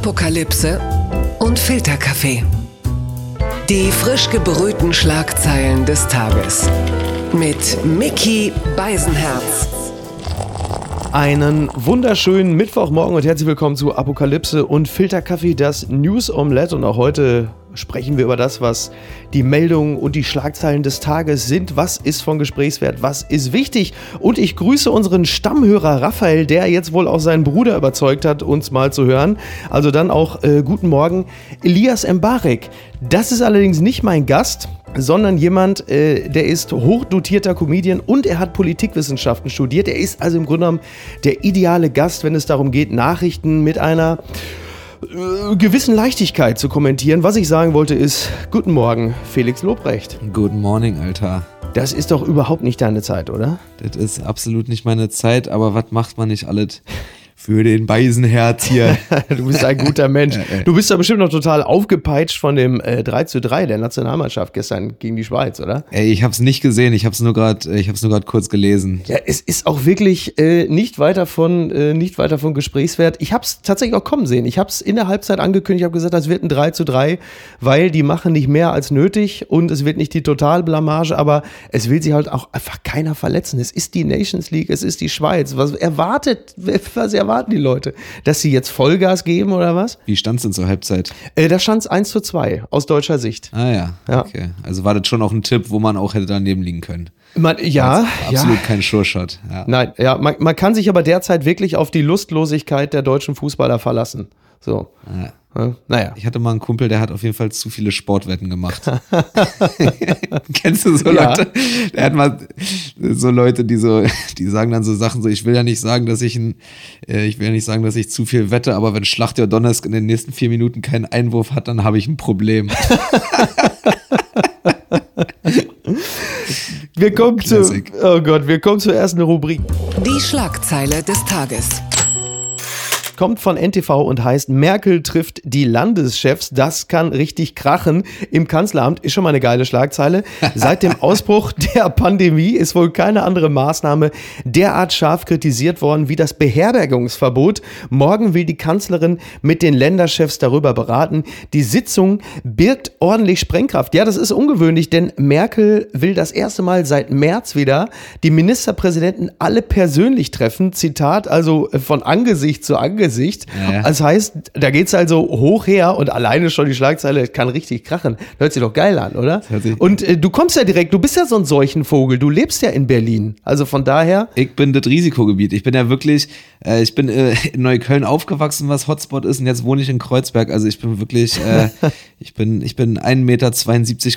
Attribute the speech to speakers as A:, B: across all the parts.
A: Apokalypse und Filterkaffee. Die frisch gebrühten Schlagzeilen des Tages. Mit Mickey Beisenherz.
B: Einen wunderschönen Mittwochmorgen und herzlich willkommen zu Apokalypse und Filterkaffee, das News Omelette. Und auch heute sprechen wir über das, was die Meldungen und die Schlagzeilen des Tages sind. Was ist von Gesprächswert? Was ist wichtig? Und ich grüße unseren Stammhörer Raphael, der jetzt wohl auch seinen Bruder überzeugt hat, uns mal zu hören. Also dann auch äh, guten Morgen, Elias Mbarek. Das ist allerdings nicht mein Gast sondern jemand, äh, der ist hochdotierter Comedian und er hat Politikwissenschaften studiert. Er ist also im Grunde genommen der ideale Gast, wenn es darum geht, Nachrichten mit einer äh, gewissen Leichtigkeit zu kommentieren. Was ich sagen wollte ist, guten Morgen, Felix Lobrecht.
C: Guten Morning, Alter.
B: Das ist doch überhaupt nicht deine Zeit, oder?
C: Das ist absolut nicht meine Zeit, aber was macht man nicht alles für den Beisenherz hier.
B: du bist ein guter Mensch. Du bist da bestimmt noch total aufgepeitscht von dem äh, 3 zu 3 der Nationalmannschaft gestern gegen die Schweiz, oder?
C: Ey, ich hab's nicht gesehen, ich hab's nur gerade ich hab's nur gerade kurz gelesen.
B: Ja, es ist auch wirklich äh, nicht weiter von äh, nicht weiter von Gesprächswert. Ich hab's tatsächlich auch kommen sehen. Ich hab's in der Halbzeit angekündigt, ich habe gesagt, das wird ein 3 zu 3, weil die machen nicht mehr als nötig und es wird nicht die Totalblamage, aber es will sich halt auch einfach keiner verletzen. Es ist die Nations League, es ist die Schweiz. Was erwartet was erwartet erwarten die Leute? Dass sie jetzt Vollgas geben oder was?
C: Wie stand es denn zur Halbzeit?
B: Äh, da stand es 1 zu 2 aus deutscher Sicht.
C: Ah ja, ja, okay. Also war das schon auch ein Tipp, wo man auch hätte daneben liegen können.
B: Man, ja,
C: absolut
B: ja.
C: kein Sure-Shot. Ja.
B: Nein, ja, man, man kann sich aber derzeit wirklich auf die Lustlosigkeit der deutschen Fußballer verlassen. So.
C: Ja. Naja. Ich hatte mal einen Kumpel, der hat auf jeden Fall zu viele Sportwetten gemacht. Kennst du so ja. Leute? Der hat mal so Leute, die so, die sagen dann so Sachen so, ich will ja nicht sagen, dass ich ein, äh, ich will ja nicht sagen, dass ich zu viel wette, aber wenn Schlacht der Donnersk in den nächsten vier Minuten keinen Einwurf hat, dann habe ich ein Problem.
B: wir kommen zu, oh Gott, wir kommen zur ersten Rubrik.
A: Die Schlagzeile des Tages
B: kommt von NTV und heißt Merkel trifft die Landeschefs. Das kann richtig krachen im Kanzleramt. Ist schon mal eine geile Schlagzeile. Seit dem Ausbruch der Pandemie ist wohl keine andere Maßnahme derart scharf kritisiert worden wie das Beherbergungsverbot. Morgen will die Kanzlerin mit den Länderchefs darüber beraten. Die Sitzung birgt ordentlich Sprengkraft. Ja, das ist ungewöhnlich, denn Merkel will das erste Mal seit März wieder die Ministerpräsidenten alle persönlich treffen. Zitat, also von Angesicht zu Angesicht Gesicht. Ja. Das heißt, da geht es also hoch her und alleine schon die Schlagzeile kann richtig krachen. Hört sich doch geil an, oder? Und äh, du kommst ja direkt, du bist ja so ein Seuchenvogel, du lebst ja in Berlin. Also von daher.
C: Ich bin das Risikogebiet. Ich bin ja wirklich, äh, ich bin äh, in Neukölln aufgewachsen, was Hotspot ist, und jetzt wohne ich in Kreuzberg. Also ich bin wirklich, äh, ich bin, ich bin 1,72 Meter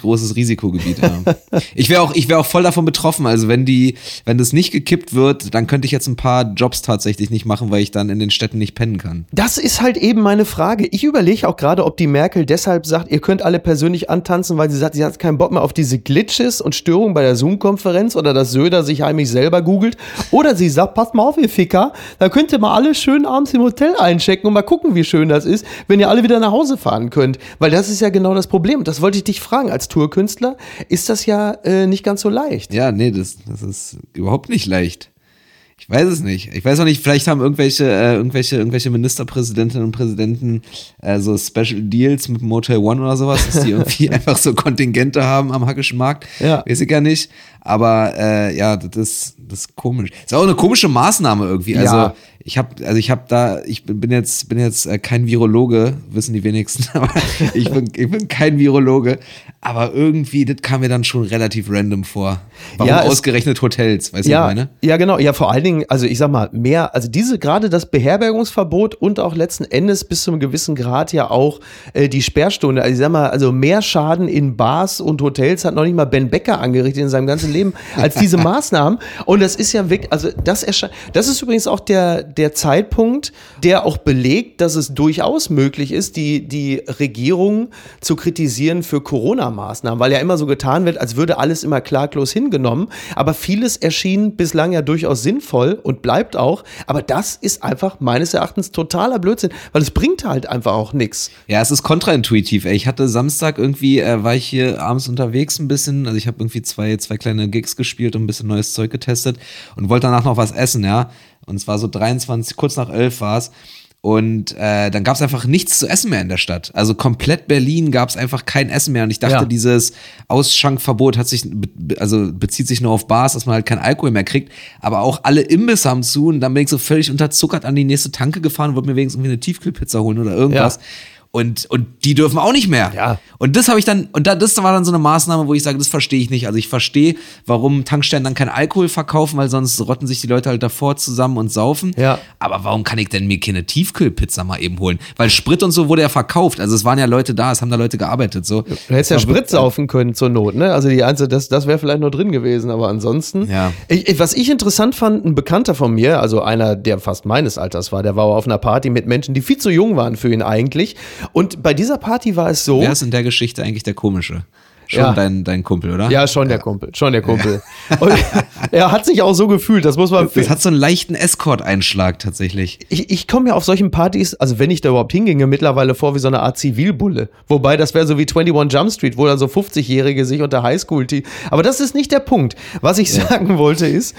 C: großes Risikogebiet. Ja. Ich wäre auch, ich wäre auch voll davon betroffen. Also wenn die, wenn das nicht gekippt wird, dann könnte ich jetzt ein paar Jobs tatsächlich nicht machen, weil ich dann in den Städten nicht pennen kann.
B: Das ist halt eben meine Frage. Ich überlege auch gerade, ob die Merkel deshalb sagt, ihr könnt alle persönlich antanzen, weil sie sagt, sie hat keinen Bock mehr auf diese Glitches und Störungen bei der Zoom-Konferenz oder dass Söder sich heimlich selber googelt. Oder sie sagt, passt mal auf, ihr Ficker, da könnt ihr mal alle schön abends im Hotel einchecken und mal gucken, wie schön das ist, wenn ihr alle wieder nach Hause fahren könnt. Weil das ist ja genau das Problem. Das wollte ich dich fragen. Als Tourkünstler ist das ja äh, nicht ganz so leicht.
C: Ja, nee, das, das ist überhaupt nicht leicht. Ich weiß es nicht. Ich weiß auch nicht, vielleicht haben irgendwelche, äh, irgendwelche, irgendwelche Ministerpräsidentinnen und Präsidenten äh, so Special Deals mit Motel One oder sowas, dass die irgendwie einfach so Kontingente haben am Hackischen Markt. Ja. Weiß ich gar nicht. Aber äh, ja, das ist, das ist komisch. Ist auch eine komische Maßnahme irgendwie. Also ja. ich habe also ich habe da ich bin jetzt bin jetzt äh, kein Virologe wissen die wenigsten aber ich bin ich bin kein Virologe. Aber irgendwie das kam mir dann schon relativ random vor. Warum ja, ausgerechnet Hotels weißt
B: ja,
C: du meine?
B: ja genau. Ja vor allen Dingen also ich sag mal mehr also diese gerade das Beherbergungsverbot und auch letzten Endes bis zu einem gewissen Grad ja auch äh, die Sperrstunde. Also ich sag mal also mehr Schaden in Bars und Hotels hat noch nicht mal Ben Becker angerichtet in seinem ganzen Leben als diese Maßnahmen. Und das ist ja wirklich also das das ist übrigens auch der der Zeitpunkt, der auch belegt, dass es durchaus möglich ist, die, die Regierung zu kritisieren für Corona-Maßnahmen, weil ja immer so getan wird, als würde alles immer klaglos hingenommen. Aber vieles erschien bislang ja durchaus sinnvoll und bleibt auch. Aber das ist einfach meines Erachtens totaler Blödsinn, weil es bringt halt einfach auch nichts.
C: Ja, es ist kontraintuitiv. Ich hatte Samstag irgendwie, äh, war ich hier abends unterwegs ein bisschen, also ich habe irgendwie zwei, zwei kleine Gigs gespielt und ein bisschen neues Zeug getestet und wollte danach noch was essen, ja. Und es war so 23, kurz nach 11 war es. Und äh, dann gab es einfach nichts zu essen mehr in der Stadt. Also komplett Berlin gab es einfach kein Essen mehr. Und ich dachte,
B: Ja.
C: dieses Ausschankverbot hat sich, also bezieht sich nur auf Bars, dass man halt kein Alkohol mehr kriegt. Aber auch alle Imbisse haben zu. Und dann bin ich so völlig unterzuckert an die nächste Tanke gefahren und wollte mir wenigstens irgendwie eine Tiefkühlpizza holen oder irgendwas. Und, und die dürfen auch nicht mehr.
B: Ja.
C: Und das habe ich dann, und da, das war dann so eine Maßnahme, wo ich sage, das verstehe ich nicht. Also ich verstehe, warum Tankstellen dann kein Alkohol verkaufen, weil sonst rotten sich die Leute halt davor zusammen und saufen.
B: Ja.
C: Aber warum kann ich denn mir keine Tiefkühlpizza mal eben holen? Weil Sprit und so wurde ja verkauft. Also es waren ja Leute da, es haben da Leute gearbeitet. So.
B: Du hättest ja Sprit saufen können zur Not, ne? Also die einzige, das, das wäre vielleicht nur drin gewesen, aber ansonsten.
C: Ja.
B: Ich, was ich interessant fand, ein Bekannter von mir, also einer, der fast meines Alters war, der war auf einer Party mit Menschen, die viel zu jung waren für ihn eigentlich. Und bei dieser Party war es so.
C: Wer ist in der Geschichte eigentlich der Komische? Schon
B: Ja.
C: dein, dein Kumpel, oder?
B: Ja, schon der Kumpel, schon der Kumpel. Und er hat sich auch so gefühlt, das muss man.
C: Das hat so einen leichten Escort-Einschlag tatsächlich.
B: Ich, ich komme mir auf solchen Partys, also wenn ich da überhaupt hinginge, mittlerweile vor wie so eine Art Zivilbulle. Wobei das wäre so wie 21 Jump Street, wo dann so 50-Jährige sich unter Highschool -T Aber das ist nicht der Punkt. Was ich sagen wollte ist,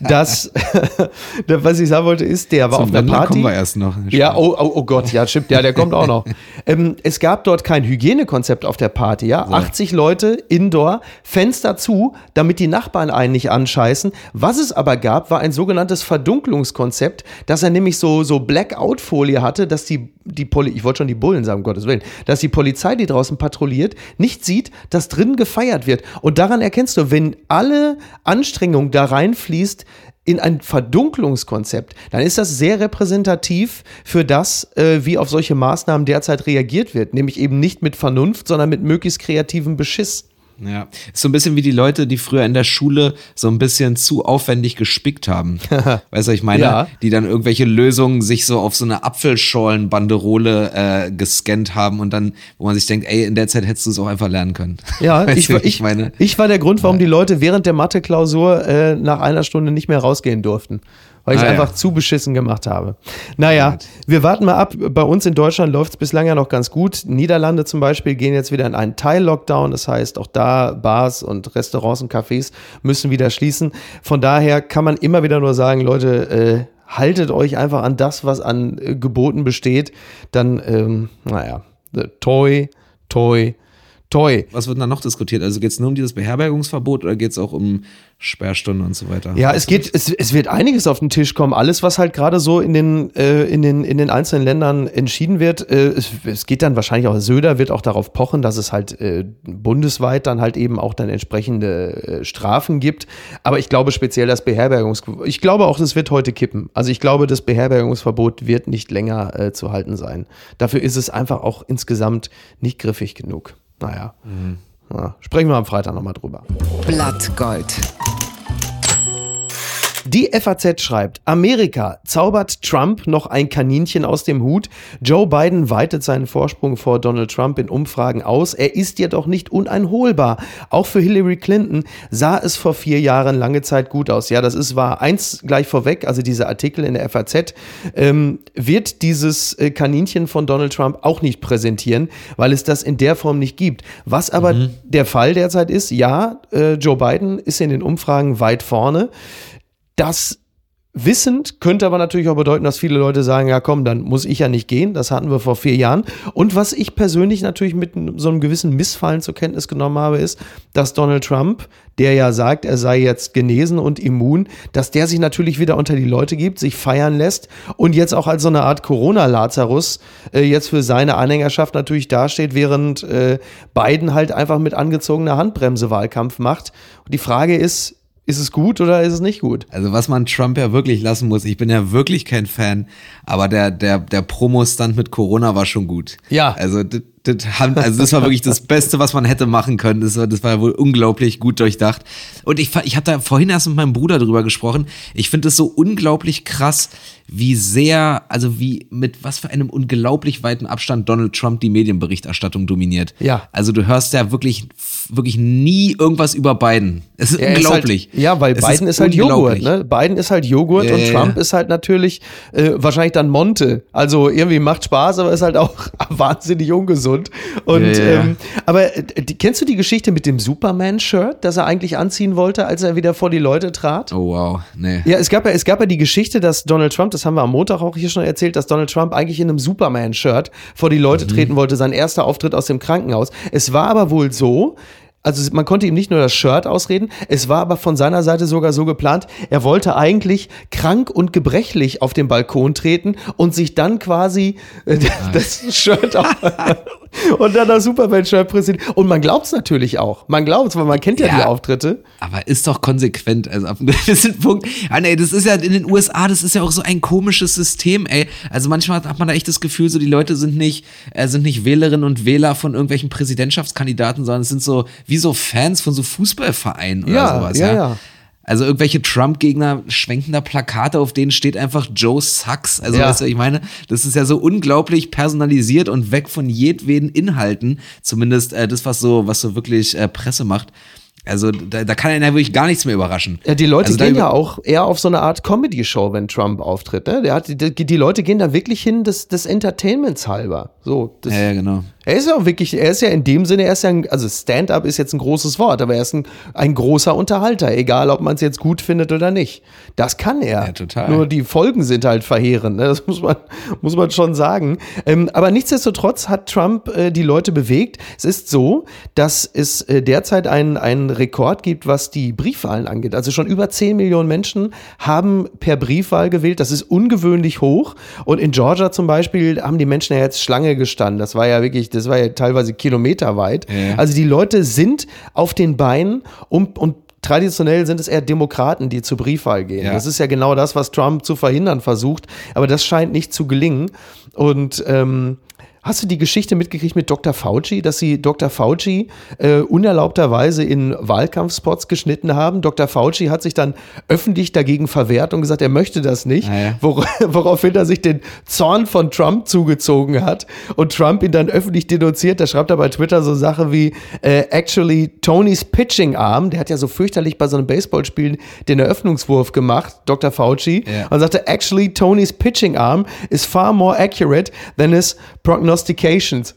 B: dass, was ich sagen wollte ist, der war
C: Zum
B: auf einer Party.
C: kommen wir erst noch.
B: Ja, oh, oh, oh Gott, ja, stimmt, ja, der kommt auch noch. ähm, es gab dort kein Hygienekonzept auf der Party, ja. 80 Leute indoor, Fenster zu, damit die Nachbarn einen nicht anscheißen. Was es aber gab, war ein sogenanntes Verdunklungskonzept, dass er nämlich so, so Blackout-Folie hatte, dass die, die Poli ich wollte schon die Bullen sagen, um Gottes Willen, dass die Polizei, die draußen patrouilliert, nicht sieht, dass drin gefeiert wird. Und daran erkennst du, wenn alle Anstrengung da reinfließt, in ein Verdunklungskonzept, dann ist das sehr repräsentativ für das, äh, wie auf solche Maßnahmen derzeit reagiert wird. Nämlich eben nicht mit Vernunft, sondern mit möglichst kreativem Beschiss.
C: Ja, ist so ein bisschen wie die Leute, die früher in der Schule so ein bisschen zu aufwendig gespickt haben. weißt du, was ich meine?
B: Ja.
C: Die dann irgendwelche Lösungen sich so auf so eine Apfelscholenbanderole äh, gescannt haben und dann, wo man sich denkt, ey, in der Zeit hättest du es auch einfach lernen können.
B: Ja,
C: Weißt
B: ich,
C: du,
B: ich,
C: meine.
B: ich war der Grund, warum die Leute während der Mathe-Klausur äh, nach einer Stunde nicht mehr rausgehen durften. Weil ich
C: Ah, ja.
B: einfach zu beschissen gemacht habe. Naja, wir warten mal ab. Bei uns in Deutschland läuft es bislang ja noch ganz gut. Niederlande zum Beispiel gehen jetzt wieder in einen Teil-Lockdown. Das heißt, auch da Bars und Restaurants und Cafés müssen wieder schließen. Von daher kann man immer wieder nur sagen, Leute, äh, haltet euch einfach an das, was an äh, Geboten besteht. Dann, ähm, naja, äh, toi, toi, toi.
C: Was wird dann noch diskutiert? Also geht es nur um dieses Beherbergungsverbot oder geht es auch um Sperrstunden und so weiter?
B: Ja, es geht, es, es wird einiges auf den Tisch kommen. Alles, was halt gerade so in den, äh, in, den, in den einzelnen Ländern entschieden wird, äh, es, es geht dann wahrscheinlich auch, Söder wird auch darauf pochen, dass es halt äh, bundesweit dann halt eben auch dann entsprechende äh, Strafen gibt. Aber ich glaube speziell das Beherbergungsverbot, ich glaube auch, das wird heute kippen. Also ich glaube, das Beherbergungsverbot wird nicht länger äh, zu halten sein. Dafür ist es einfach auch insgesamt nicht griffig genug. Naja. Ja, sprechen wir am Freitag nochmal drüber.
A: Blattgold.
B: Die FAZ schreibt, Amerika zaubert Trump noch ein Kaninchen aus dem Hut. Joe Biden weitet seinen Vorsprung vor Donald Trump in Umfragen aus. Er ist jedoch nicht uneinholbar. Auch für Hillary Clinton sah es vor vier Jahren lange Zeit gut aus. Ja, das ist wahr. Eins gleich vorweg, also dieser Artikel in der FAZ, ähm, wird dieses äh, Kaninchen von Donald Trump auch nicht präsentieren, weil es das in der Form nicht gibt. Was aber der Fall derzeit ist, ja, äh, Joe Biden ist in den Umfragen weit vorne. Das wissend könnte aber natürlich auch bedeuten, dass viele Leute sagen, ja komm, dann muss ich ja nicht gehen. Das hatten wir vor vier Jahren. Und was ich persönlich natürlich mit so einem gewissen Missfallen zur Kenntnis genommen habe, ist, dass Donald Trump, der ja sagt, er sei jetzt genesen und immun, dass der sich natürlich wieder unter die Leute gibt, sich feiern lässt und jetzt auch als so eine Art Corona-Lazarus äh, jetzt für seine Anhängerschaft natürlich dasteht, während äh, Biden halt einfach mit angezogener Handbremse Wahlkampf macht. Und die Frage ist, ist es gut oder ist es nicht gut?
C: Also was man Trump ja wirklich lassen muss, ich bin ja wirklich kein Fan, aber der, der, der Promo-Stand mit Corona war schon gut.
B: Ja.
C: Also das, das, haben, also das war wirklich das Beste, was man hätte machen können. Das war, das war ja wohl unglaublich gut durchdacht. Und ich, ich habe da vorhin erst mit meinem Bruder drüber gesprochen. Ich finde es so unglaublich krass, wie sehr, also wie mit was für einem unglaublich weiten Abstand Donald Trump die Medienberichterstattung dominiert.
B: Ja.
C: Also du hörst ja wirklich, wirklich nie irgendwas über Biden. Es ist
B: ist
C: unglaublich.
B: Halt, ja, weil
C: Es
B: Biden ist, halt Joghurt, ne? Biden ist halt Joghurt
C: Ja,
B: und
C: ja,
B: Trump
C: ja.
B: ist halt natürlich äh, wahrscheinlich dann Monte. Also irgendwie macht Spaß, aber ist halt auch wahnsinnig ungesund. gesund. Und
C: Ja, ja.
B: Ähm, aber äh, kennst du die Geschichte mit dem Superman-Shirt, das er eigentlich anziehen wollte, als er wieder vor die Leute trat?
C: Oh wow, nee.
B: Ja, es gab ja, es gab ja die Geschichte, dass Donald Trump, das haben wir am Montag auch hier schon erzählt, dass Donald Trump eigentlich in einem Superman-Shirt vor die Leute treten wollte, sein erster Auftritt aus dem Krankenhaus. Es war aber wohl so, also man konnte ihm nicht nur das Shirt ausreden, es war aber von seiner Seite sogar so geplant, er wollte eigentlich krank und gebrechlich auf den Balkon treten und sich dann quasi äh, das Shirt auf, und dann das Superman-Shirt präsentieren. Und man glaubt es natürlich auch. Man glaubt es, weil man kennt ja,
C: Ja.
B: die Auftritte.
C: Aber ist doch konsequent. Also ab einem gewissen Punkt. Ah, nee, das ist ja in den USA, das ist ja auch so ein komisches System, ey. Also manchmal hat man da echt das Gefühl, so die Leute sind nicht, äh, sind nicht Wählerinnen und Wähler von irgendwelchen Präsidentschaftskandidaten, sondern es sind so wie so Fans von so Fußballvereinen oder
B: Ja,
C: sowas.
B: ja,
C: Ja,
B: ja.
C: Also irgendwelche Trump-Gegner schwenken da Plakate, auf denen steht einfach Joe Sucks. Also
B: Ja.
C: weißt du, ich meine, das ist ja so unglaublich personalisiert und weg von jedweden Inhalten. Zumindest äh, das, was so, was so wirklich äh, Presse macht. Also da, da kann einen ja wirklich gar nichts mehr überraschen.
B: Ja, die Leute
C: also
B: gehen ja auch eher auf so eine Art Comedy-Show, wenn Trump auftritt. Ne? Der hat, die, die Leute gehen da wirklich hin des, des Entertainments halber. So, das,
C: Ja, ja, genau.
B: Er ist ja auch wirklich, er ist ja in dem Sinne, er ist ja, ein, also Stand-up ist jetzt ein großes Wort, aber er ist ein, ein großer Unterhalter, egal ob man es jetzt gut findet oder nicht. Das kann er.
C: Ja, total.
B: Nur die Folgen sind halt verheerend, ne? das muss man, muss man schon sagen. Ähm, aber nichtsdestotrotz hat Trump äh, die Leute bewegt. Es ist so, dass es äh, derzeit einen, einen Rekord gibt, was die Briefwahlen angeht. Also schon über 10 Millionen Menschen haben per Briefwahl gewählt. Das ist ungewöhnlich hoch. Und in Georgia zum Beispiel haben die Menschen ja jetzt Schlange gestanden. Das war ja wirklich, das war ja teilweise kilometerweit.
C: Ja.
B: Also die Leute sind auf den Beinen um, und Traditionell sind es eher Demokraten, die zur Briefwahl gehen.
C: Ja.
B: Das ist ja genau das, was Trump zu verhindern versucht. Aber das scheint nicht zu gelingen. Und ähm, Hast du die Geschichte mitgekriegt mit Dr. Fauci, dass sie Dr. Fauci äh, unerlaubterweise in Wahlkampfspots geschnitten haben? Dr. Fauci hat sich dann öffentlich dagegen verwehrt und gesagt, er möchte das nicht,
C: Ah, ja.
B: wor woraufhin er sich den Zorn von Trump zugezogen hat und Trump ihn dann öffentlich denunziert. Da schreibt er bei Twitter so Sache wie äh, actually Tonys Pitching Arm, der hat ja so fürchterlich bei so einem Baseballspiel den Eröffnungswurf gemacht, Dr. Fauci,
C: Ja.
B: und sagte, actually Tonys Pitching Arm is far more accurate than his prognostications.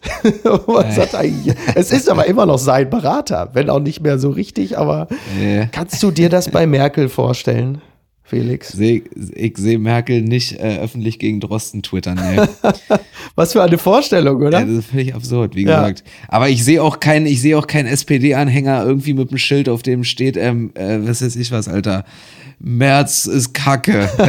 B: Was hat er hier? es ist aber immer noch sein Berater, wenn auch nicht mehr so richtig, aber
C: Ja.
B: kannst du dir das bei Merkel vorstellen, Felix?
C: Ich sehe Merkel nicht äh, öffentlich gegen Drosten twittern. Nee.
B: Was für eine Vorstellung, oder?
C: Ja, das ist völlig absurd, wie
B: Ja.
C: gesagt. Aber ich sehe auch keinen, ich sehe auch keinen SPD-Anhänger irgendwie mit einem Schild, auf dem steht, ähm, äh, was weiß ich was, Alter. Merz ist Kacke.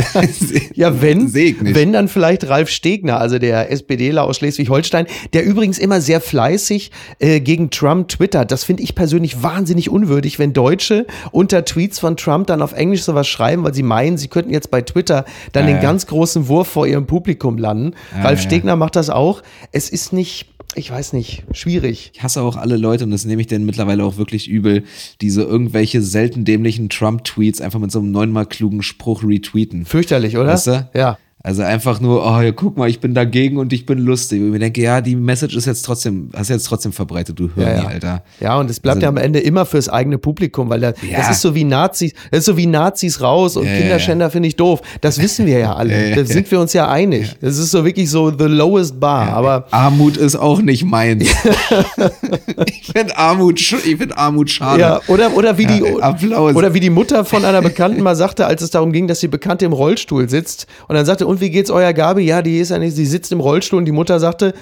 B: Ja, wenn, wenn dann vielleicht Ralf Stegner, also der SPDler aus Schleswig-Holstein, der übrigens immer sehr fleißig äh, gegen Trump twittert. Das finde ich persönlich wahnsinnig unwürdig, wenn Deutsche unter Tweets von Trump dann auf Englisch sowas schreiben, weil sie meinen, sie könnten jetzt bei Twitter dann
C: Ja,
B: den
C: ja.
B: ganz großen Wurf vor ihrem Publikum landen.
C: Ja,
B: Ralf. Stegner macht das auch. Es ist nicht, ich weiß nicht, schwierig.
C: Ich hasse auch alle Leute, und das nehme ich denen mittlerweile auch wirklich übel, die so irgendwelche selten dämlichen Trump-Tweets einfach mit so einem neunmal klugen Spruch retweeten.
B: Fürchterlich, oder?
C: Weißt du?
B: Ja.
C: Also einfach nur, oh, ja, guck mal, ich bin dagegen und ich bin lustig. Und ich mir denke, ja, die Message ist jetzt trotzdem, hast jetzt trotzdem verbreitet, du Hirni,
B: Ja, ja.
C: Alter.
B: Ja, und es bleibt
C: Also-
B: ja am Ende immer fürs eigene Publikum, weil da,
C: Ja.
B: das ist so wie Nazis, das ist so wie Nazis raus und Kinderschänder finde ich doof. Das wissen wir ja alle. Da sind wir uns ja einig. Das ist so wirklich so the lowest bar. Aber
C: Armut ist auch nicht meins. ich finde Armut, ich find Armut schade.
B: ja, oder, oder wie die,
C: Applaus.
B: oder wie die Mutter von einer Bekannten mal sagte, als es darum ging, dass die Bekannte im Rollstuhl sitzt und dann sagte, und wie geht's eurer Gabi? Ja, die ist ja nicht, sie sitzt im Rollstuhl und die Mutter sagte,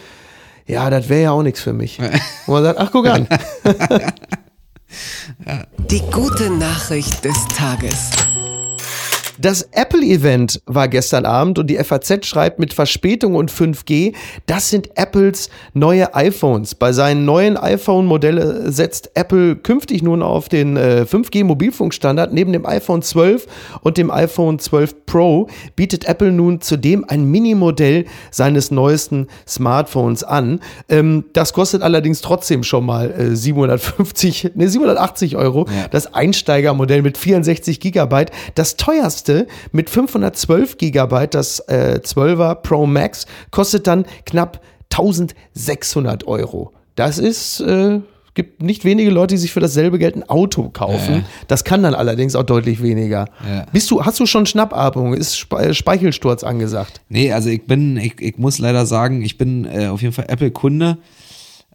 B: ja, das wäre ja auch nichts für mich. Und man sagt, ach, guck an.
A: Die gute Nachricht des Tages.
B: Das Apple-Event war gestern Abend und die FAZ schreibt mit Verspätung und 5G, das sind Apples neue iPhones. Bei seinen neuen iPhone-Modellen setzt Apple künftig nun auf den äh, 5G-Mobilfunkstandard. Neben dem iPhone 12 und dem iPhone 12 Pro bietet Apple nun zudem ein Minimodell seines neuesten Smartphones an. Ähm, das kostet allerdings trotzdem schon mal äh, 750, ne, 780 Euro.
C: Ja.
B: Das Einsteigermodell mit 64 Gigabyte. Das teuerste mit 512 Gigabyte, das äh, 12er Pro Max, kostet dann knapp 1600 Euro. Das ist, äh, gibt nicht wenige Leute, die sich für dasselbe Geld ein Auto kaufen.
C: Ja.
B: Das kann dann allerdings auch deutlich weniger.
C: Ja.
B: Bist du, hast du schon Schnappatmung? Ist Spe äh, Speichelsturz angesagt?
C: Nee, also ich bin, ich, ich muss leider sagen, ich bin äh, auf jeden Fall Apple-Kunde.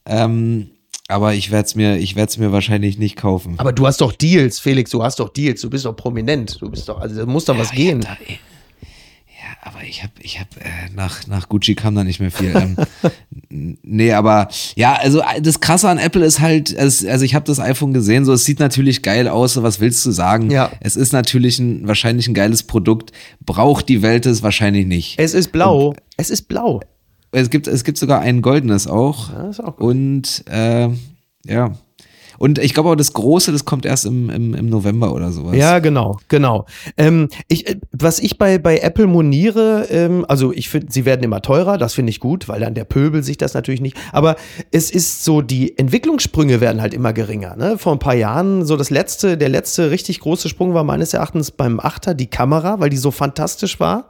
C: Ähm, aber ich werde es mir, ich werde es mir wahrscheinlich nicht kaufen.
B: Aber du hast doch Deals, Felix, du hast doch Deals, du bist doch prominent, du bist doch, also da muss doch was gehen.
C: Da, ja, aber ich habe, ich habe äh, nach nach Gucci kam da nicht mehr viel. ähm, nee, aber ja, also das Krasse an Apple ist halt, es, also ich habe das iPhone gesehen, so es sieht natürlich geil aus. Was willst du sagen?
B: Ja.
C: Es ist natürlich ein wahrscheinlich ein geiles Produkt. Braucht die Welt es wahrscheinlich nicht.
B: Es ist blau, es ist blau.
C: Es gibt es gibt sogar ein goldenes auch.
B: Ja, ist auch gut.
C: Und äh, ja. Und ich glaube auch, das Große, das kommt erst im, im, im November oder sowas.
B: Ja, genau, genau. Ähm, ich, äh, was ich bei, bei Apple moniere, ähm, also ich finde, sie werden immer teurer, das finde ich gut, weil dann der Pöbel sich das natürlich nicht. Aber es ist so, die Entwicklungssprünge werden halt immer geringer. Ne? Vor ein paar Jahren, so das letzte, der letzte richtig große Sprung war meines Erachtens beim Achter die Kamera, weil die so fantastisch war.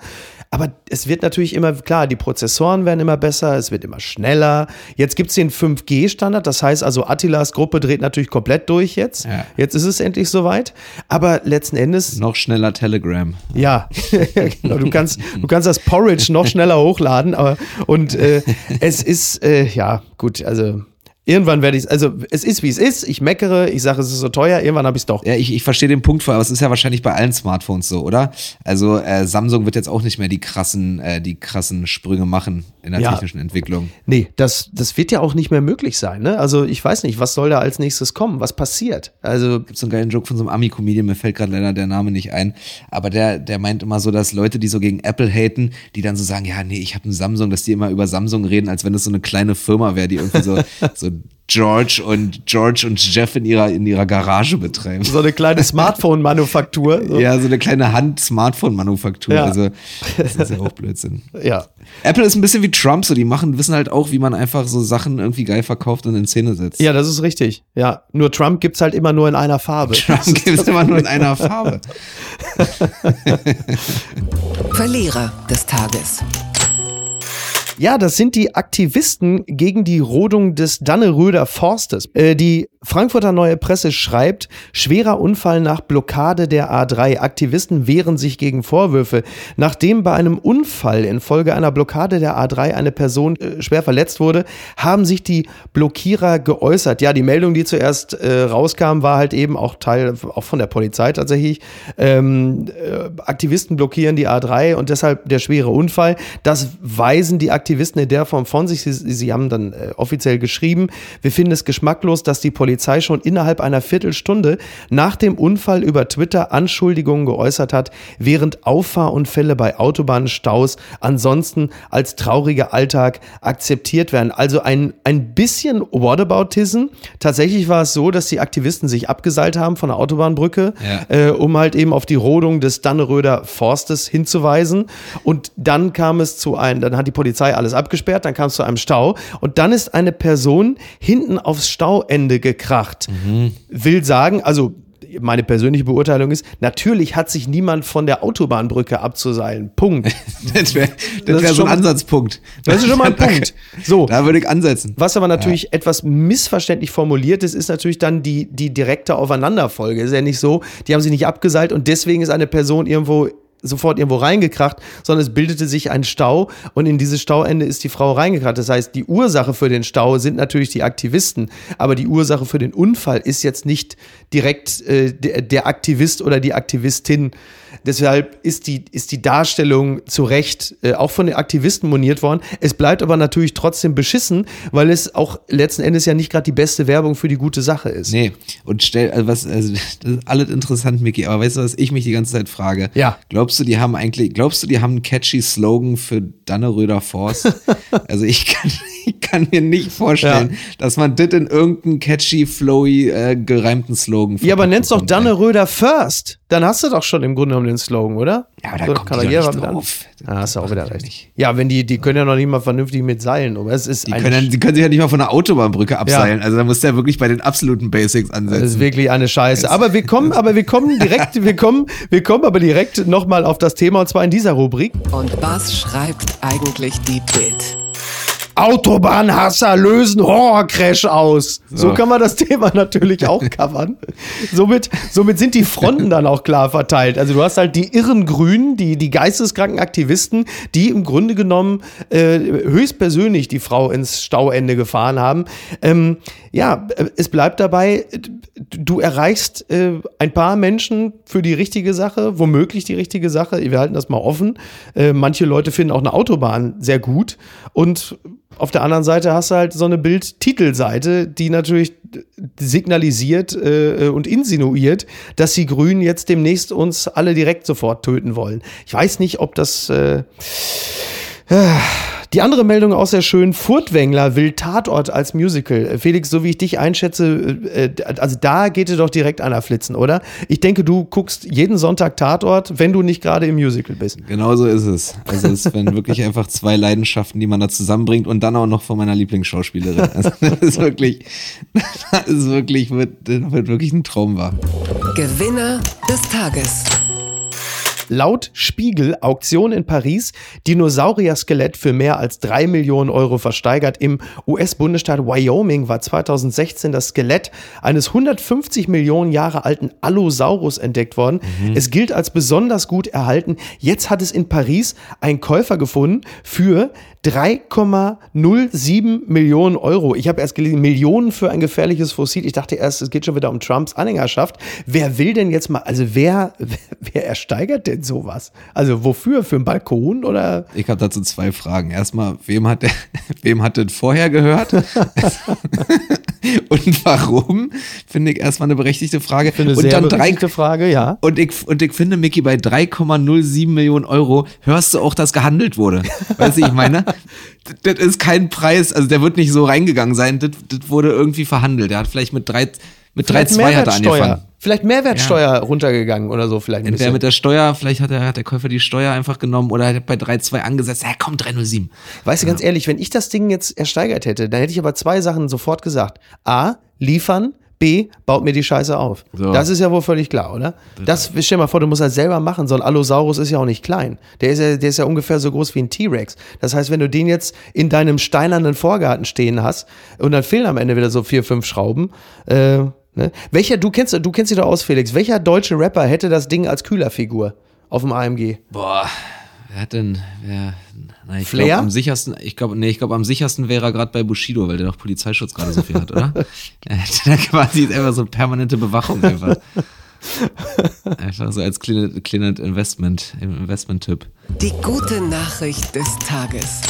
B: Aber es wird natürlich immer, klar, die Prozessoren werden immer besser, es wird immer schneller. Jetzt gibt es den 5G-Standard, das heißt also, Attilas Gruppe dreht natürlich komplett durch jetzt.
C: Ja.
B: Jetzt ist es endlich soweit. Aber letzten Endes,
C: Noch schneller Telegram.
B: ja, genau, du kannst, du kannst das Porridge noch schneller hochladen, aber und äh, es ist, äh, ja, gut, also irgendwann werde ich also es ist wie es ist, ich meckere, ich sage, es ist so teuer, irgendwann habe ich es doch.
C: Ja, ich, ich verstehe den Punkt voll, aber es ist ja wahrscheinlich bei allen Smartphones so, oder? Also äh, Samsung wird jetzt auch nicht mehr die krassen, äh, die krassen Sprünge machen in der
B: Ja.
C: technischen Entwicklung.
B: Nee, das, das wird ja auch nicht mehr möglich sein. Ne? Also ich weiß nicht, was soll da als nächstes kommen? Was passiert? Also
C: gibt so einen geilen Joke von so einem Ami-Comedian, mir fällt gerade leider der Name nicht ein, aber der, der meint immer so, dass Leute, die so gegen Apple haten, die dann so sagen, ja, nee, ich habe einen Samsung, dass die immer über Samsung reden, als wenn es so eine kleine Firma wäre, die irgendwie so, so George und George und Jeff in ihrer, in ihrer Garage betreiben.
B: so eine kleine Smartphone-Manufaktur. So.
C: Ja, so eine kleine Hand-Smartphone-Manufaktur.
B: Ja.
C: Also, das ist ja auch Blödsinn.
B: ja.
C: Apple ist ein bisschen wie Trump, so die machen, wissen halt auch, wie man einfach so Sachen irgendwie geil verkauft und in Szene setzt.
B: Ja, das ist richtig. Ja, nur Trump gibt's halt immer nur in einer Farbe.
C: Trump
B: Das ist
C: gibt es
B: das
C: immer nur in einer Farbe.
A: Verlierer des Tages.
B: Ja, das sind die Aktivisten gegen die Rodung des Danneröder Forstes. Äh, die Frankfurter Neue Presse schreibt, schwerer Unfall nach Blockade der A3. Aktivisten wehren sich gegen Vorwürfe. Nachdem bei einem Unfall infolge einer Blockade der A3 eine Person äh, schwer verletzt wurde, haben sich die Blockierer geäußert. Ja, die Meldung, die zuerst äh, rauskam, war halt eben auch Teil, auch von der Polizei tatsächlich. Ähm, äh, Aktivisten blockieren die A3 und deshalb der schwere Unfall. Das weisen die Aktivisten in der Form von sich. Sie, sie haben dann äh, offiziell geschrieben, wir finden es geschmacklos, dass die Polizei schon innerhalb einer Viertelstunde nach dem Unfall über Twitter Anschuldigungen geäußert hat, während Auffahrunfälle bei Autobahnstaus ansonsten als trauriger Alltag akzeptiert werden. Also ein, ein bisschen Whataboutism. Tatsächlich war es so, dass die Aktivisten sich abgeseilt haben von der Autobahnbrücke,
C: Ja.
B: äh, um halt eben auf die Rodung des Danneröder Forstes hinzuweisen. Und dann kam es zu einem, dann hat die Polizei alles abgesperrt, dann kam es zu einem Stau und dann ist eine Person hinten aufs Stauende gekracht. Will sagen, also meine persönliche Beurteilung ist, natürlich hat sich niemand von der Autobahnbrücke abzuseilen. Punkt.
C: Das wäre wär so
B: schon-
C: ein Ansatzpunkt.
B: Das ist schon mal ein Punkt. So.
C: Da würde ich ansetzen.
B: Was aber natürlich etwas missverständlich formuliert ist, ist natürlich dann die, die direkte Aufeinanderfolge. Ist ja nicht so, die haben sich nicht abgeseilt und deswegen ist eine Person irgendwo sofort irgendwo reingekracht, sondern es bildete sich ein Stau und in dieses Stauende ist die Frau reingekracht. Das heißt, die Ursache für den Stau sind natürlich die Aktivisten, aber die Ursache für den Unfall ist jetzt nicht direkt äh, der, der Aktivist oder die Aktivistin. Deshalb ist die, ist die Darstellung zu Recht äh, auch von den Aktivisten moniert worden. Es bleibt aber natürlich trotzdem beschissen, weil es auch letzten Endes ja nicht gerade die beste Werbung für die gute Sache ist.
C: Nee, und stell, also was, also das ist alles interessant, Micky, aber weißt du, was ich mich die ganze Zeit frage?
B: Ja.
C: Glaubst du, die haben eigentlich, glaubst du, die haben einen catchy Slogan für Danneröder Forst? also ich kann, ich kann mir nicht vorstellen,
B: Ja.
C: dass man das in irgendeinen catchy, flowy, äh, gereimten Slogan
B: Ja, aber nenn's doch. Danneröder First. Dann hast du doch schon im Grunde genommen den Slogan, oder?
C: Ja, aber da
B: So,
C: kommt
B: kann
C: die
B: doch jeder
C: nicht drauf.
B: Ah, hast du auch wieder recht.
C: nicht.
B: Ja, wenn die, die können ja noch nicht mal vernünftig mit Seilen um. Es ist
C: Die können, die können sich ja nicht mal von der Autobahnbrücke abseilen. Also da muss der wirklich bei den absoluten Basics
B: Das ist
C: ansetzen.
B: wirklich eine Scheiße. Aber wir kommen, aber wir kommen direkt, wir kommen, wir kommen aber direkt nochmal auf das Thema und zwar in dieser Rubrik.
A: Und was schreibt eigentlich die Bild?
B: Autobahnhasser lösen Horrorcrash aus. So. so kann man das Thema natürlich auch covern. somit, somit sind die Fronten dann auch klar verteilt. Also du hast halt die irren Grünen, die, die geisteskranken Aktivisten, die im Grunde genommen äh, höchstpersönlich die Frau ins Stauende gefahren haben. Ähm, ja, äh, es bleibt dabei, du erreichst äh, ein paar Menschen für die richtige Sache, womöglich die richtige Sache. Wir halten das mal offen. Äh, manche Leute finden auch eine Autobahn sehr gut. Und auf der anderen Seite hast du halt so eine Bild-Titelseite, die natürlich signalisiert äh, und insinuiert, dass die Grünen jetzt demnächst uns alle direkt sofort töten wollen. Ich weiß nicht, ob das äh, die andere Meldung auch sehr schön. Furtwängler will Tatort als Musical. Äh, Felix, so wie ich dich einschätze, äh, also da geht dir doch direkt einer flitzen, oder? Ich denke, du guckst jeden Sonntag Tatort, wenn du nicht gerade im Musical bist.
C: Genau so ist es. Also es werden wirklich einfach zwei Leidenschaften, die man da zusammenbringt und dann auch noch von meiner Lieblingsschauspielerin. Also das ist wirklich, das ist wirklich, wird, wird wirklich ein Traum wahr.
A: Gewinner des Tages.
B: Laut Spiegel Auktion in Paris Dinosaurier-Skelett für mehr als drei Millionen Euro versteigert. Im US-Bundesstaat Wyoming war 2016 das Skelett eines 150 Millionen Jahre alten Allosaurus entdeckt worden. Mhm. Es gilt als besonders gut erhalten. Jetzt hat es in Paris ein Käufer gefunden für 3,07 Millionen Euro. Ich habe erst gelesen, Millionen für ein gefährliches Fossil. Ich dachte erst, es geht schon wieder um Trumps Anhängerschaft. Wer will denn jetzt mal, also wer, wer ersteigert denn sowas? Also wofür? Für einen Balkon oder?
C: Ich habe dazu zwei Fragen. Erstmal, wem hat der, wem hat das vorher gehört? und warum? Finde ich erstmal eine berechtigte Frage.
B: Finde
C: und
B: sehr dann berechtigte drei, Frage, ja.
C: Und ich, und ich finde, Mickey, bei 3,07 Millionen Euro hörst du auch, dass gehandelt wurde. Weißt du, ich meine? Das ist kein Preis, also der wird nicht so reingegangen sein, das, das wurde irgendwie verhandelt. Der hat vielleicht mit drei, mit 3,2 hat er angefangen.
B: Vielleicht Mehrwertsteuer ja. runtergegangen oder so, vielleicht.
C: Entweder mit der Steuer, vielleicht hat der, hat der Käufer die Steuer einfach genommen oder hat bei 3,2 angesetzt, ja komm, 307.
B: Weißt du, ganz ehrlich, wenn ich das Ding jetzt ersteigert hätte, dann hätte ich aber zwei Sachen sofort gesagt. A, liefern, B, baut mir die Scheiße auf. So. Das ist ja wohl völlig klar, oder? Das, stell dir mal vor, du musst das selber machen. So ein Allosaurus ist ja auch nicht klein. Der ist ja, der ist ja ungefähr so groß wie ein T-Rex. Das heißt, wenn du den jetzt in deinem steinernen Vorgarten stehen hast und dann fehlen am Ende wieder so vier, fünf Schrauben, äh, ne? Welcher, du kennst, du kennst dich doch aus, Felix. Welcher deutsche Rapper hätte das Ding als Kühlerfigur auf dem AMG?
C: Boah, wer hat denn, wer,
B: na, ich Flair? Glaub,
C: am sichersten, ich glaube, nee, ich glaube, am sichersten wäre er gerade bei Bushido, weil der doch Polizeischutz gerade so viel hat, oder? er hat quasi einfach so permanente Bewachung einfach. Einfach so als kleiner kleine Investment, Investment-Tipp.
A: Die gute Nachricht des Tages.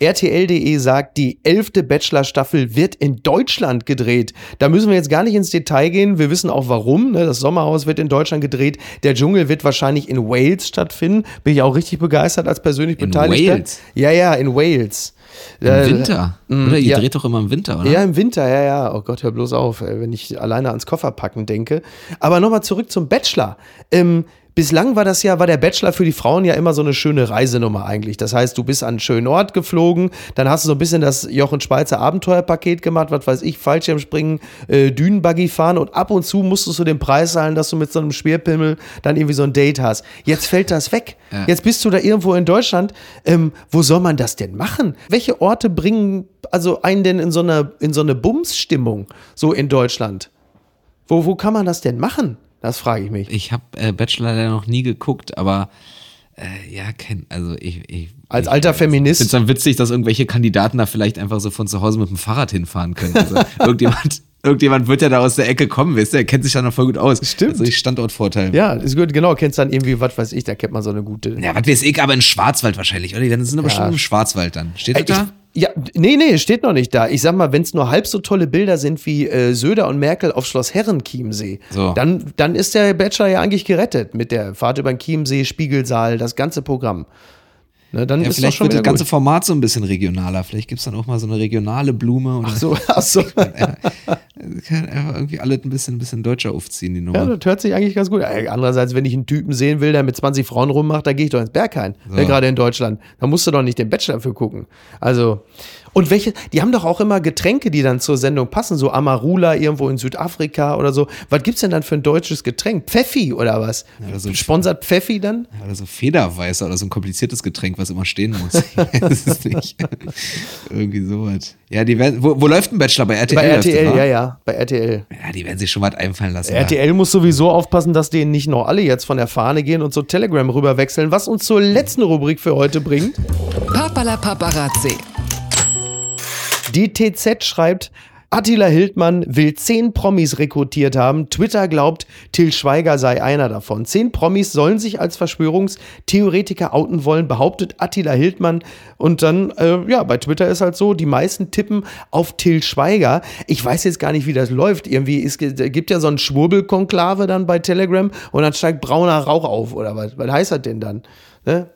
B: RTL.de sagt, die elfte Bachelor-Staffel wird in Deutschland gedreht. Da müssen wir jetzt gar nicht ins Detail gehen. Wir wissen auch warum. Ne? Das Sommerhaus wird in Deutschland gedreht. Der Dschungel wird wahrscheinlich in Wales stattfinden. Bin ich auch richtig begeistert als persönlich in Beteiligter. Wales? Ja, ja, in Wales.
C: Im äh, Winter? Mm, oder? Ihr ja. dreht doch immer im Winter, oder?
B: Ja, im Winter, ja, ja. Oh Gott, hör bloß auf, wenn ich alleine ans Kofferpacken denke. Aber nochmal zurück zum Bachelor. Ähm, Bislang war das ja, war der Bachelor für die Frauen ja immer so eine schöne Reisenummer eigentlich. Das heißt, du bist an einen schönen Ort geflogen, dann hast du so ein bisschen das Jochen Schweizer Abenteuerpaket gemacht, was weiß ich, Fallschirmspringen, äh, Dünenbuggy fahren und ab und zu musstest du den Preis zahlen, dass du mit so einem Schwerpimmel dann irgendwie so ein Date hast. Jetzt fällt das weg. Ja. Jetzt bist du da irgendwo in Deutschland. Ähm, wo soll man das denn machen? Welche Orte bringen also einen denn in so eine, in so eine Bumsstimmung so in Deutschland? Wo, wo kann man das denn machen? Das frage ich mich.
C: Ich habe äh, Bachelor leider noch nie geguckt, aber äh, ja, kein, also ich, ich
B: als alter Feminist.
C: Ich finde es dann witzig, dass irgendwelche Kandidaten da vielleicht einfach so von zu Hause mit dem Fahrrad hinfahren können. Also irgendjemand, irgendjemand wird ja da aus der Ecke kommen, weißt du, er kennt sich da noch voll gut aus.
B: Stimmt. Also
C: Standortvorteil.
B: Ja, ist gut, genau, kennst dann irgendwie, was weiß ich, da kennt man so eine gute.
C: Ja, was weiß ich, aber in Schwarzwald wahrscheinlich, oder? Dann sind aber ja. schon im Schwarzwald dann. Steht äh, da?
B: Ja, nee, nee, steht noch nicht da. Ich sag mal, wenn es nur halb so tolle Bilder sind wie äh, Söder und Merkel auf Schloss Herrenchiemsee, so. dann, dann ist der Bachelor ja eigentlich gerettet mit der Fahrt über den Chiemsee, Spiegelsaal, das ganze Programm.
C: Ne, dann ja, ist vielleicht wird das ganze Format so ein bisschen regionaler. Vielleicht gibt es dann auch mal so eine regionale Blume.
B: ach so, ach so.
C: Kann einfach irgendwie alle ein bisschen, ein bisschen deutscher aufziehen, die Nummer.
B: Ja, das hört sich eigentlich ganz gut. an. Andererseits, wenn ich einen Typen sehen will, der mit 20 Frauen rummacht, da gehe ich doch ins Berghain.
C: So.
B: Gerade in Deutschland. Da musst du doch nicht den Bachelor für gucken. Also, und welche, die haben doch auch immer Getränke, die dann zur Sendung passen, so Amarula irgendwo in Südafrika oder so. Was gibt's denn dann für ein deutsches Getränk? Pfeffi oder was?
C: oder so-
B: Sponsert Pfeffi dann?
C: Oder so Federweißer oder so ein kompliziertes Getränk, was immer stehen muss. Weiß es nicht. Irgendwie sowas. Ja, die werden, wo, wo läuft ein Bachelor? Bei RTL?
B: Bei RTL,
C: das, wa?
B: ja, ja, bei RTL.
C: Ja, die werden sich schon was einfallen lassen.
B: RTL muss sowieso aufpassen, dass denen nicht noch alle jetzt von der Fahne gehen und zu Telegram rüberwechseln, was uns zur letzten Rubrik für heute bringt.
A: Papala Paparazzi.
B: Die TZ schreibt, Attila Hildmann will zehn Promis rekrutiert haben. Twitter glaubt, Till Schweiger sei einer davon. Zehn Promis sollen sich als Verschwörungstheoretiker outen wollen, behauptet Attila Hildmann. Und dann, äh, ja, bei Twitter ist halt so, die meisten tippen auf Till Schweiger. Ich weiß jetzt gar nicht, wie das läuft. Irgendwie ist, gibt ja so ein Schwurbelkonklave dann bei Telegram und dann steigt brauner Rauch auf oder was? Was heißt das denn dann? Ne?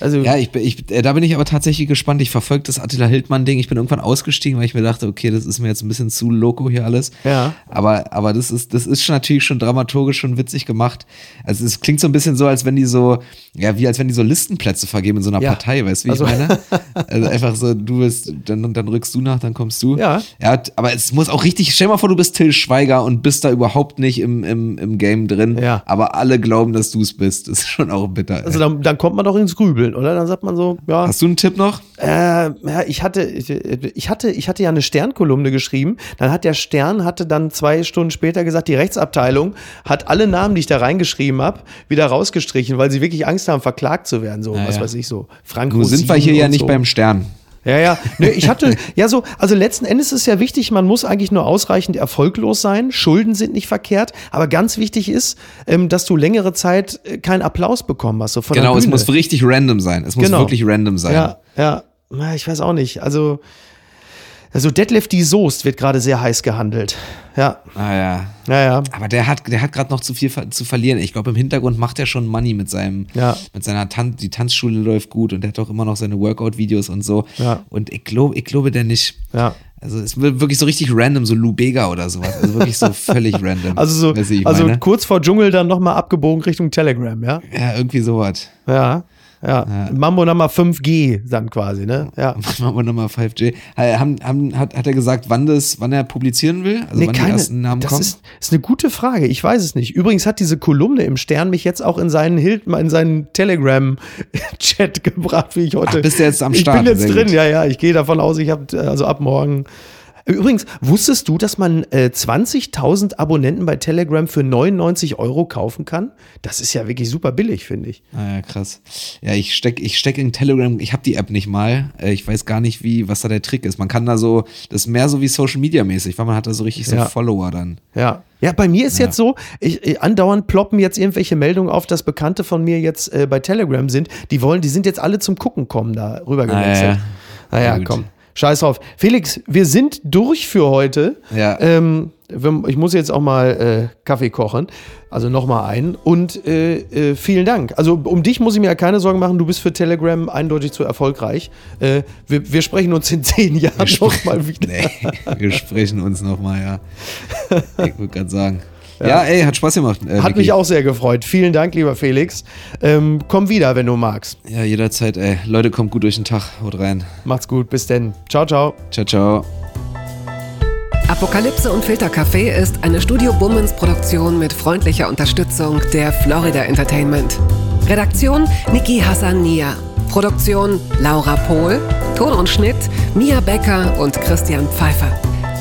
B: Also,
C: Ja, ich, ich, äh, da bin ich aber tatsächlich gespannt. Ich verfolge das Attila Hildmann-Ding. Ich bin irgendwann ausgestiegen, weil ich mir dachte, okay, das ist mir jetzt ein bisschen zu loco hier alles.
B: Ja.
C: Aber, aber das ist, das ist schon natürlich schon dramaturgisch schon witzig gemacht. Also es klingt so ein bisschen so, als wenn die so, ja, wie als wenn die so Listenplätze vergeben in so einer
B: Ja.
C: Partei, weißt du, wie
B: Also-
C: ich meine? Also einfach so, du bist, dann, dann rückst du nach, dann kommst du.
B: Ja.
C: Ja, aber es muss auch richtig, stell mal vor, du bist Till Schweiger und bist da überhaupt nicht im, im, im Game drin.
B: Ja.
C: Aber alle glauben, dass du es bist. Das ist schon auch bitter.
B: also dann, dann kommt man doch ins Grübeln, oder? Dann sagt man so, ja.
C: Hast du einen Tipp noch?
B: Äh, ja, ich hatte, ich, hatte, ich hatte ja eine Sternkolumne geschrieben. Dann hat der Stern hatte dann zwei Stunden später gesagt, die Rechtsabteilung hat alle Namen, die ich da reingeschrieben habe, wieder rausgestrichen, weil sie wirklich Angst haben, verklagt zu werden. So,
C: Ja,
B: was
C: ja.
B: weiß ich so. Frank
C: Nun sind wir hier ja nicht
B: so.
C: beim Stern.
B: Ja, ja. Nee, ich hatte, ja so, also letzten Endes ist ja wichtig, man muss eigentlich nur ausreichend erfolglos sein. Schulden sind nicht verkehrt, aber ganz wichtig ist, ähm, dass du längere Zeit äh, keinen Applaus bekommen hast. So von
C: Genau,
B: der
C: es
B: Bühne.
C: muss richtig random sein. Es muss
B: Genau.
C: wirklich random sein.
B: Ja, ja. Ich weiß auch nicht. Also, also Detlef die Soest wird gerade sehr heiß gehandelt. Ja,
C: Ah ja.
B: naja.
C: Aber der hat, der hat gerade noch zu viel zu verlieren. Ich glaube, im Hintergrund macht er schon Money mit seinem,
B: Ja.
C: mit seiner Tanz, die Tanzschule läuft gut und der hat auch immer noch seine Workout-Videos und so.
B: Ja.
C: Und ich glaube, ich glaube der nicht.
B: Ja.
C: Also es wird wirklich so richtig random, so Lou Bega oder sowas. Also wirklich so völlig random.
B: Also so, also
C: meine?
B: kurz vor Dschungel dann nochmal abgebogen Richtung Telegram, ja?
C: Ja, irgendwie sowas.
B: Ja. Ja. Mambo Nummer 5G dann quasi, ne? Ja.
C: Wir nochmal 5G. Äh, Haben, haben, hat, hat er gesagt, wann, das, wann er publizieren will? Also
B: Nee,
C: wann die
B: keine,
C: ersten Namen
B: das
C: kommen?
B: ist, ist eine gute Frage. Ich weiß es nicht. Übrigens hat diese Kolumne im Stern mich jetzt auch in seinen in seinen Telegram-Chat gebracht, wie ich heute.
C: Ach, bist du jetzt am
B: Ich
C: Start?
B: bin jetzt drin, ja, ja. Ich gehe davon aus, ich habe also ab morgen. Übrigens, wusstest du, dass man äh, 20.000 Abonnenten bei Telegram für 99 Euro kaufen kann? Das ist ja wirklich super billig, finde ich.
C: Ah ja, krass. Ja, ich steck, ich steck in Telegram, ich habe die App nicht mal. Äh, Ich weiß gar nicht, wie, was da der Trick ist. Man kann da so, das ist mehr so wie Social Media mäßig, weil man hat da so richtig so
B: Ja.
C: Follower dann.
B: Ja. Ja, bei mir ist jetzt so, ich, ich, andauernd ploppen jetzt irgendwelche Meldungen auf, dass Bekannte von mir jetzt äh, bei Telegram sind. Die wollen, die sind jetzt alle zum Gucken kommen da rüber gewechselt.
C: ja.
B: Naja,
C: Na gut.
B: komm. Scheiß drauf. Felix, wir sind durch für heute.
C: Ja.
B: Ähm, ich muss jetzt auch mal äh, Kaffee kochen. Also nochmal einen. Und äh, äh, vielen Dank. Also um dich muss ich mir ja keine Sorgen machen. Du bist für Telegram eindeutig zu erfolgreich. Äh, wir, wir sprechen uns in zehn Jahren noch mal wieder.
C: Nee, wir sprechen uns nochmal, ja. Ich würde gerade sagen. Ja. ey, hat Spaß gemacht. Äh,
B: Hat
C: Vicky.
B: mich auch sehr gefreut. Vielen Dank, lieber Felix. Ähm, komm wieder, wenn du magst.
C: Ja, jederzeit, ey. Leute, kommt gut durch den Tag. Haut rein.
B: Macht's gut. Bis denn. Ciao, ciao.
C: Ciao, ciao.
A: Apokalypse und Filtercafé ist eine Studio Bummens Produktion mit freundlicher Unterstützung der Florida Entertainment. Redaktion Niki Hassania. Produktion Laura Pohl. Ton und Schnitt Mia Becker und Christian Pfeiffer.